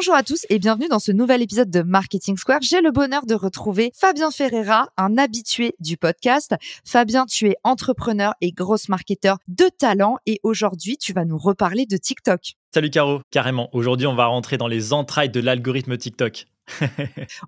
Bonjour à tous et bienvenue dans ce nouvel épisode de Marketing Square. J'ai le bonheur de retrouver Fabien Ferreira, un habitué du podcast. Fabien, tu es entrepreneur et grosse marketeur de talent et aujourd'hui, tu vas nous reparler de TikTok. Salut Caro, carrément. Aujourd'hui, on va rentrer dans les entrailles de l'algorithme TikTok.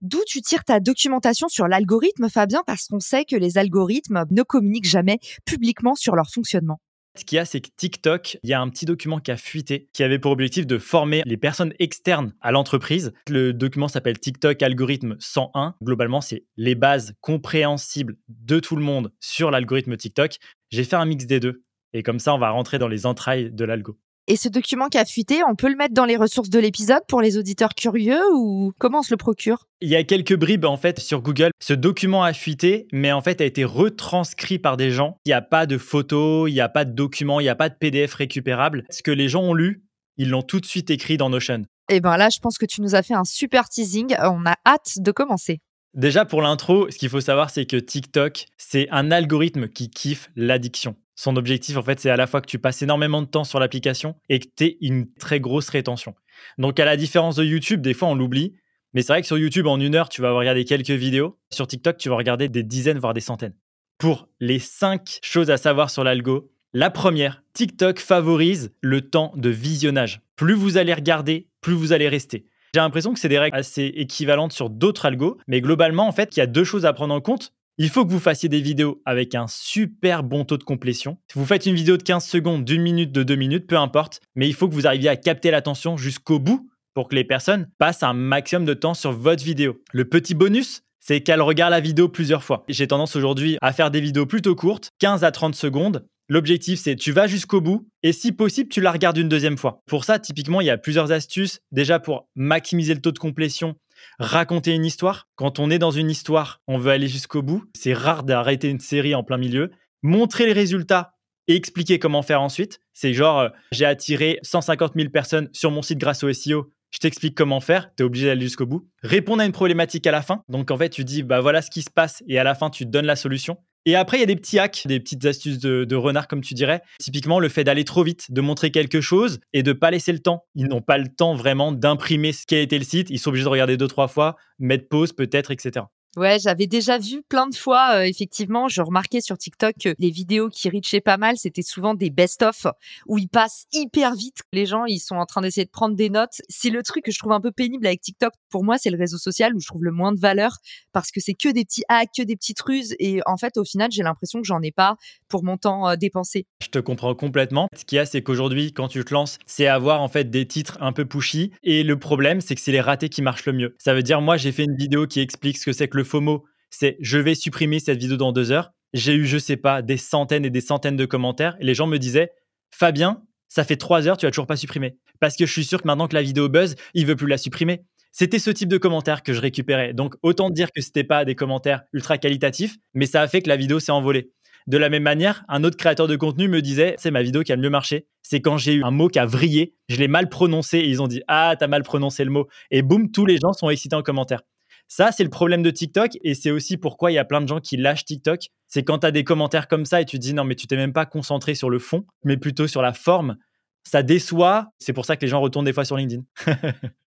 D'où tu tires ta documentation sur l'algorithme, Fabien, parce qu'on sait que les algorithmes ne communiquent jamais publiquement sur leur fonctionnement. Ce qu'il y a, c'est que TikTok, il y a un petit document qui a fuité, qui avait pour objectif de former les personnes externes à l'entreprise. Le document s'appelle TikTok Algorithme 101. Globalement, c'est les bases compréhensibles de tout le monde sur l'algorithme TikTok. J'ai fait un mix des deux. Et comme ça, on va rentrer dans les entrailles de l'algo. Et ce document qui a fuité, on peut le mettre dans les ressources de l'épisode pour les auditeurs curieux ou comment on se le procure? Il y a quelques bribes en fait sur Google. Ce document a fuité, mais en fait a été retranscrit par des gens. Il n'y a pas de photos, il n'y a pas de documents, il n'y a pas de PDF récupérable. Ce que les gens ont lu, ils l'ont tout de suite écrit dans Notion. Et eh ben là, je pense que tu nous as fait un super teasing. On a hâte de commencer. Déjà pour l'intro, ce qu'il faut savoir, c'est que TikTok, c'est un algorithme qui kiffe l'addiction. Son objectif, en fait, c'est à la fois que tu passes énormément de temps sur l'application et que tu aies une très grosse rétention. Donc, à la différence de YouTube, des fois, on l'oublie. Mais c'est vrai que sur YouTube, en une heure, tu vas regarder quelques vidéos. Sur TikTok, tu vas regarder des dizaines, voire des centaines. Pour les cinq choses à savoir sur l'algo, la première, TikTok favorise le temps de visionnage. Plus vous allez regarder, plus vous allez rester. J'ai l'impression que c'est des règles assez équivalentes sur d'autres algos, mais globalement, en fait, il y a deux choses à prendre en compte. Il faut que vous fassiez des vidéos avec un super bon taux de complétion. Si vous faites une vidéo de 15 secondes, d'une minute, de deux minutes, peu importe, mais il faut que vous arriviez à capter l'attention jusqu'au bout pour que les personnes passent un maximum de temps sur votre vidéo. Le petit bonus, c'est qu'elles regardent la vidéo plusieurs fois. J'ai tendance aujourd'hui à faire des vidéos plutôt courtes, 15 à 30 secondes. L'objectif, c'est tu vas jusqu'au bout et si possible, tu la regardes une deuxième fois. Pour ça, typiquement, il y a plusieurs astuces. Déjà pour maximiser le taux de complétion, raconter une histoire. Quand on est dans une histoire, on veut aller jusqu'au bout. C'est rare d'arrêter une série en plein milieu. Montrer les résultats et expliquer comment faire ensuite. C'est genre, euh, j'ai attiré 150 000 personnes sur mon site grâce au SEO. Je t'explique comment faire, tu es obligé d'aller jusqu'au bout. Répondre à une problématique à la fin. Donc en fait, tu dis, bah voilà ce qui se passe et à la fin, tu donnes la solution. Et après, il y a des petits hacks, des petites astuces de, renard, comme tu dirais. Typiquement, le fait d'aller trop vite, de montrer quelque chose et de pas laisser le temps. Ils n'ont pas le temps vraiment d'imprimer ce qui a été le site. Ils sont obligés de regarder deux, trois fois, mettre pause peut-être, etc. Ouais, j'avais déjà vu plein de fois, euh, effectivement, je remarquais sur TikTok que les vidéos qui reachaient pas mal, c'était souvent des best-of où ils passent hyper vite. Les gens, ils sont en train d'essayer de prendre des notes. C'est le truc que je trouve un peu pénible avec TikTok. Pour moi, c'est le réseau social où je trouve le moins de valeur parce que c'est que des petits hacks, que des petites ruses. Et en fait, au final, j'ai l'impression que j'en ai pas pour mon temps euh, dépensé. Je te comprends complètement. Ce qu'il y a, c'est qu'aujourd'hui, quand tu te lances, c'est avoir en fait des titres un peu pushy. Et le problème, c'est que c'est les ratés qui marchent le mieux. Ça veut dire, moi, j'ai fait une vidéo qui explique ce que c'est que le le FOMO, c'est je vais supprimer cette vidéo dans deux heures. J'ai eu, je sais pas, des centaines et des centaines de commentaires et les gens me disaient Fabien, ça fait trois heures, tu as toujours pas supprimé. Parce que je suis sûr que maintenant que la vidéo buzz, il veut plus la supprimer. C'était ce type de commentaires que je récupérais. Donc autant dire que c'était pas des commentaires ultra qualitatifs, mais ça a fait que la vidéo s'est envolée. De la même manière, un autre créateur de contenu me disait c'est ma vidéo qui a mieux marché. C'est quand j'ai eu un mot qui a vrillé, je l'ai mal prononcé et ils ont dit ah t'as mal prononcé le mot et boum tous les gens sont excités en commentaire. Ça, c'est le problème de TikTok et c'est aussi pourquoi il y a plein de gens qui lâchent TikTok. C'est quand tu as des commentaires comme ça et tu te dis non, mais tu t'es même pas concentré sur le fond, mais plutôt sur la forme. Ça déçoit. C'est pour ça que les gens retournent des fois sur LinkedIn.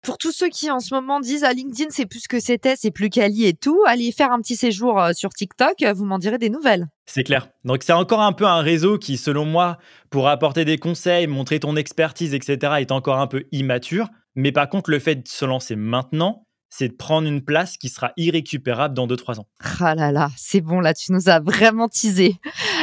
pour tous ceux qui en ce moment disent à ah, LinkedIn c'est plus que c'était, c'est plus quali et tout, allez faire un petit séjour euh, sur TikTok, vous m'en direz des nouvelles. C'est clair. Donc c'est encore un peu un réseau qui, selon moi, pour apporter des conseils, montrer ton expertise, etc., est encore un peu immature. Mais par contre, le fait de se lancer maintenant, c'est de prendre une place qui sera irrécupérable dans 2-3 ans. Ah là là, c'est bon, là, tu nous as vraiment teasé.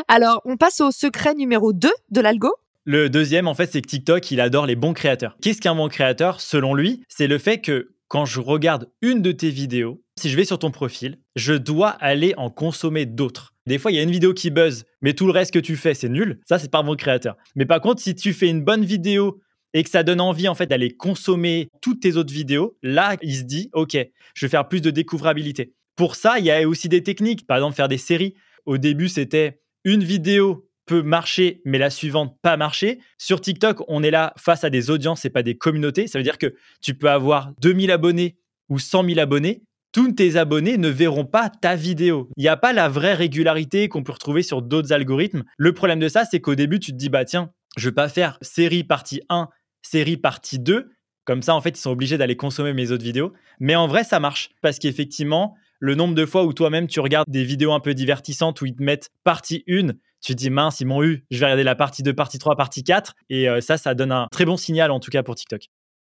Alors, on passe au secret numéro 2 de l'algo. Le deuxième, en fait, c'est que TikTok, il adore les bons créateurs. Qu'est-ce qu'un bon créateur Selon lui, c'est le fait que quand je regarde une de tes vidéos, si je vais sur ton profil, je dois aller en consommer d'autres. Des fois, il y a une vidéo qui buzz, mais tout le reste que tu fais, c'est nul. Ça, c'est pas mon créateur. Mais par contre, si tu fais une bonne vidéo et que ça donne envie en fait d'aller consommer toutes tes autres vidéos, là, il se dit, OK, je vais faire plus de découvrabilité. Pour ça, il y a aussi des techniques. Par exemple, faire des séries. Au début, c'était une vidéo peut marcher, mais la suivante pas marcher. Sur TikTok, on est là face à des audiences et pas des communautés. Ça veut dire que tu peux avoir 2000 abonnés ou 100 000 abonnés. Tous tes abonnés ne verront pas ta vidéo. Il n'y a pas la vraie régularité qu'on peut retrouver sur d'autres algorithmes. Le problème de ça, c'est qu'au début, tu te dis, bah tiens, je vais pas faire série partie 1, série partie 2. Comme ça, en fait, ils sont obligés d'aller consommer mes autres vidéos. Mais en vrai, ça marche. Parce qu'effectivement, le nombre de fois où toi-même tu regardes des vidéos un peu divertissantes où ils te mettent partie 1, tu te dis mince, ils m'ont eu, je vais regarder la partie 2, partie 3, partie 4. Et euh, ça, ça donne un très bon signal en tout cas pour TikTok.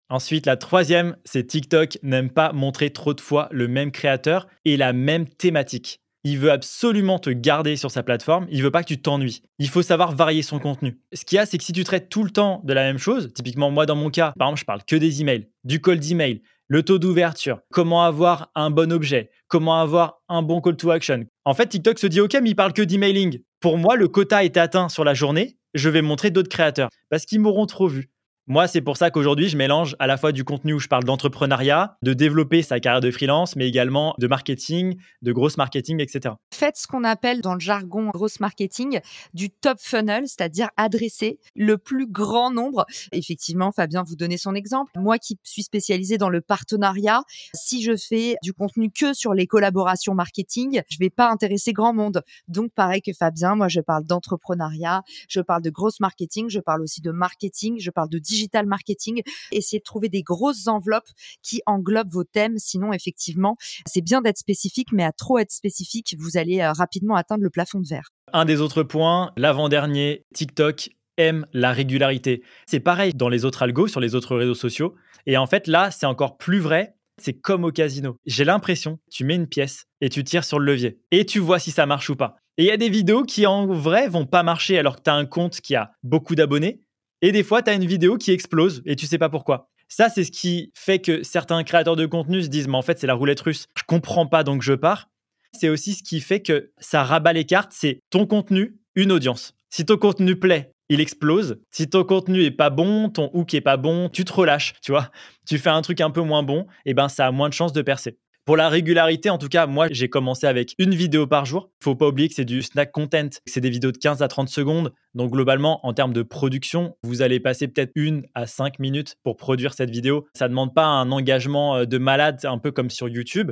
Ensuite, la troisième, c'est TikTok n'aime pas montrer trop de fois le même créateur et la même thématique. Il veut absolument te garder sur sa plateforme, il veut pas que tu t'ennuies. Il faut savoir varier son contenu. Ce qu'il y a, c'est que si tu traites tout le temps de la même chose, typiquement moi dans mon cas, par exemple, je parle que des emails, du call d'email, le taux d'ouverture, comment avoir un bon objet, comment avoir un bon call to action. En fait, TikTok se dit OK, mais il parle que d'emailing. Pour moi, le quota est atteint sur la journée, je vais montrer d'autres créateurs parce qu'ils m'auront trop vu. Moi, c'est pour ça qu'aujourd'hui, je mélange à la fois du contenu où je parle d'entrepreneuriat, de développer sa carrière de freelance, mais également de marketing, de grosse marketing, etc. Faites ce qu'on appelle dans le jargon grosse marketing du top funnel, c'est-à-dire adresser le plus grand nombre. Effectivement, Fabien vous donnez son exemple. Moi qui suis spécialisée dans le partenariat, si je fais du contenu que sur les collaborations marketing, je vais pas intéresser grand monde. Donc, pareil que Fabien, moi, je parle d'entrepreneuriat, je parle de grosse marketing, je parle aussi de marketing, je parle de digital marketing. Essayez de trouver des grosses enveloppes qui englobent vos thèmes. Sinon, effectivement, c'est bien d'être spécifique, mais à trop être spécifique, vous allez euh, rapidement atteindre le plafond de verre. Un des autres points, l'avant-dernier, TikTok aime la régularité. C'est pareil dans les autres algos, sur les autres réseaux sociaux. Et en fait, là, c'est encore plus vrai. C'est comme au casino. J'ai l'impression, tu mets une pièce et tu tires sur le levier et tu vois si ça marche ou pas. Et il y a des vidéos qui en vrai vont pas marcher alors que tu as un compte qui a beaucoup d'abonnés et des fois, tu as une vidéo qui explose et tu sais pas pourquoi. Ça, c'est ce qui fait que certains créateurs de contenu se disent, mais en fait, c'est la roulette russe. Je comprends pas, donc je pars. C'est aussi ce qui fait que ça rabat les cartes. C'est ton contenu, une audience. Si ton contenu plaît, il explose. Si ton contenu est pas bon, ton hook est pas bon, tu te relâches, tu vois. Tu fais un truc un peu moins bon, et ben ça a moins de chances de percer. Pour la régularité, en tout cas, moi, j'ai commencé avec une vidéo par jour. Faut pas oublier que c'est du snack content. C'est des vidéos de 15 à 30 secondes. Donc, globalement, en termes de production, vous allez passer peut-être une à cinq minutes pour produire cette vidéo. Ça ne demande pas un engagement euh, de malade, un peu comme sur YouTube.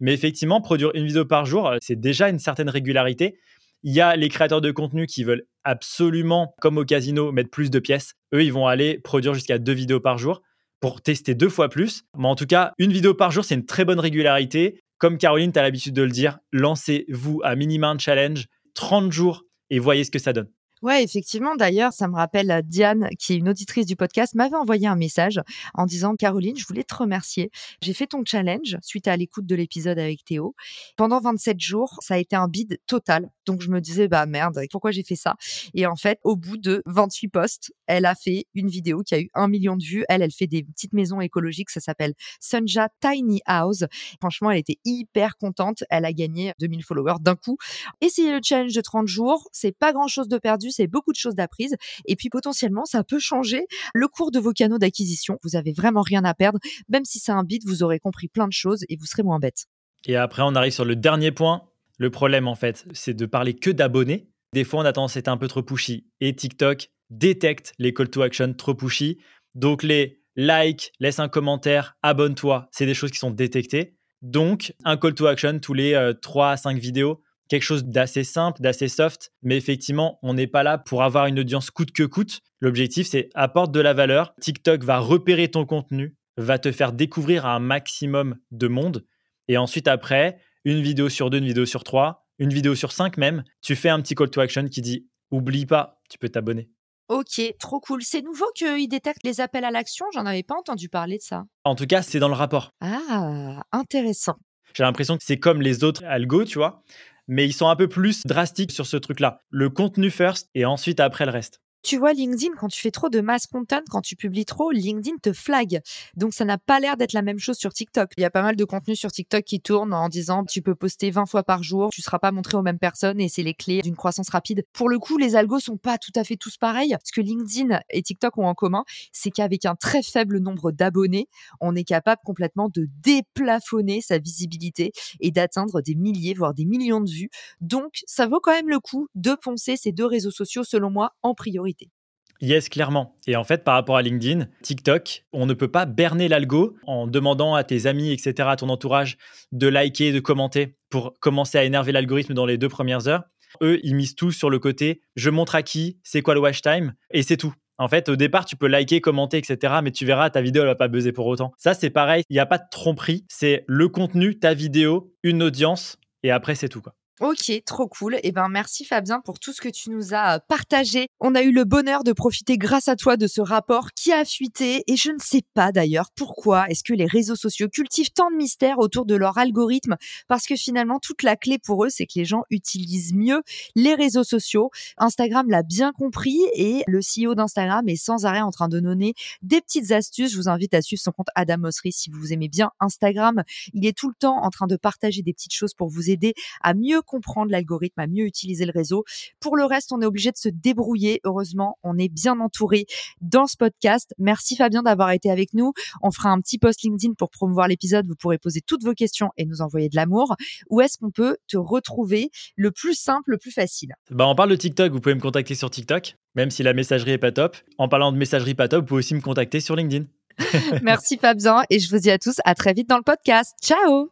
Mais effectivement, produire une vidéo par jour, euh, c'est déjà une certaine régularité. Il y a les créateurs de contenu qui veulent absolument, comme au casino, mettre plus de pièces. Eux, ils vont aller produire jusqu'à deux vidéos par jour pour tester deux fois plus. Mais en tout cas, une vidéo par jour, c'est une très bonne régularité. Comme Caroline, tu as l'habitude de le dire, lancez-vous à minimum un challenge 30 jours et voyez ce que ça donne. Ouais, effectivement. D'ailleurs, ça me rappelle euh, Diane, qui est une auditrice du podcast, m'avait envoyé un message en disant Caroline, je voulais te remercier. J'ai fait ton challenge suite à l'écoute de l'épisode avec Théo. Pendant 27 jours, ça a été un bide total. Donc je me disais bah merde, pourquoi j'ai fait ça? Et en fait, au bout de 28 posts, elle a fait une vidéo qui a eu un million de vues. Elle, elle fait des petites maisons écologiques. Ça s'appelle Sunja Tiny House. Franchement, elle était hyper contente. Elle a gagné 2000 followers d'un coup. Essayez le challenge de 30 jours. C'est pas grand chose de perdu c'est beaucoup de choses d'apprises. Et puis potentiellement, ça peut changer le cours de vos canaux d'acquisition. Vous avez vraiment rien à perdre. Même si c'est un bit, vous aurez compris plein de choses et vous serez moins bête. Et après, on arrive sur le dernier point. Le problème, en fait, c'est de parler que d'abonnés. Des fois, on a tendance à être un peu trop pushy. Et TikTok détecte les call to action trop pushy. Donc, les like, laisse un commentaire, abonne-toi, c'est des choses qui sont détectées. Donc, un call to action tous les 3 euh, à 5 vidéos, quelque chose d'assez simple, d'assez soft, mais effectivement, on n'est pas là pour avoir une audience coûte que coûte. L'objectif, c'est apporte de la valeur. TikTok va repérer ton contenu, va te faire découvrir à un maximum de monde. Et ensuite, après, une vidéo sur deux, une vidéo sur trois, une vidéo sur cinq même, tu fais un petit call to action qui dit oublie pas, tu peux t'abonner. Ok, trop cool. C'est nouveau qu'il détecte les appels à l'action? J'en avais pas entendu parler de ça. En tout cas, c'est dans le rapport. Ah, intéressant. J'ai l'impression que c'est comme les autres algos, tu vois mais ils sont un peu plus drastiques sur ce truc-là. Le contenu first et ensuite après le reste. Tu vois, LinkedIn, quand tu fais trop de mass content, quand tu publies trop, LinkedIn te flag. Donc, ça n'a pas l'air d'être la même chose sur TikTok. Il y a pas mal de contenu sur TikTok qui tourne en disant tu peux poster 20 fois par jour, tu seras pas montré aux mêmes personnes et c'est les clés d'une croissance rapide. Pour le coup, les algos sont pas tout à fait tous pareils. Ce que LinkedIn et TikTok ont en commun, c'est qu'avec un très faible nombre d'abonnés, on est capable complètement de déplafonner sa visibilité et d'atteindre des milliers, voire des millions de vues. Donc, ça vaut quand même le coup de poncer ces deux réseaux sociaux, selon moi, en priorité. Yes, clairement. Et en fait, par rapport à LinkedIn, TikTok, on ne peut pas berner l'algo en demandant à tes amis, etc., à ton entourage, de liker, de commenter pour commencer à énerver l'algorithme dans les deux premières heures. Eux, ils misent tout sur le côté je montre à qui, c'est quoi le watch time, et c'est tout. En fait, au départ, tu peux liker, commenter, etc. Mais tu verras, ta vidéo, elle va pas buzzer pour autant. Ça, c'est pareil. Il n'y a pas de tromperie. C'est le contenu, ta vidéo, une audience, et après, c'est tout. Quoi. Ok, trop cool. Eh ben merci Fabien pour tout ce que tu nous as euh, partagé. On a eu le bonheur de profiter grâce à toi de ce rapport qui a fuité et je ne sais pas d'ailleurs pourquoi est-ce que les réseaux sociaux cultivent tant de mystères autour de leur algorithme? Parce que finalement toute la clé pour eux c'est que les gens utilisent mieux les réseaux sociaux. Instagram l'a bien compris et le CEO d'Instagram est sans arrêt en train de donner des petites astuces. Je vous invite à suivre son compte Adam Mosseri si vous aimez bien Instagram. Il est tout le temps en train de partager des petites choses pour vous aider à mieux comprendre l'algorithme, à mieux utiliser le réseau. Pour le reste, on est obligé de se débrouiller. Heureusement, on est bien entouré dans ce podcast. Merci Fabien d'avoir été avec nous. On fera un petit post LinkedIn pour promouvoir l'épisode. Vous pourrez poser toutes vos questions et nous envoyer de l'amour. Où est-ce qu'on peut te retrouver le plus simple, le plus facile? Bah, On parle de TikTok. Vous pouvez me contacter sur TikTok, même si la messagerie est pas top. En parlant de messagerie pas top, vous pouvez aussi me contacter sur LinkedIn. Merci Fabien et je vous dis à tous à très vite dans le podcast. Ciao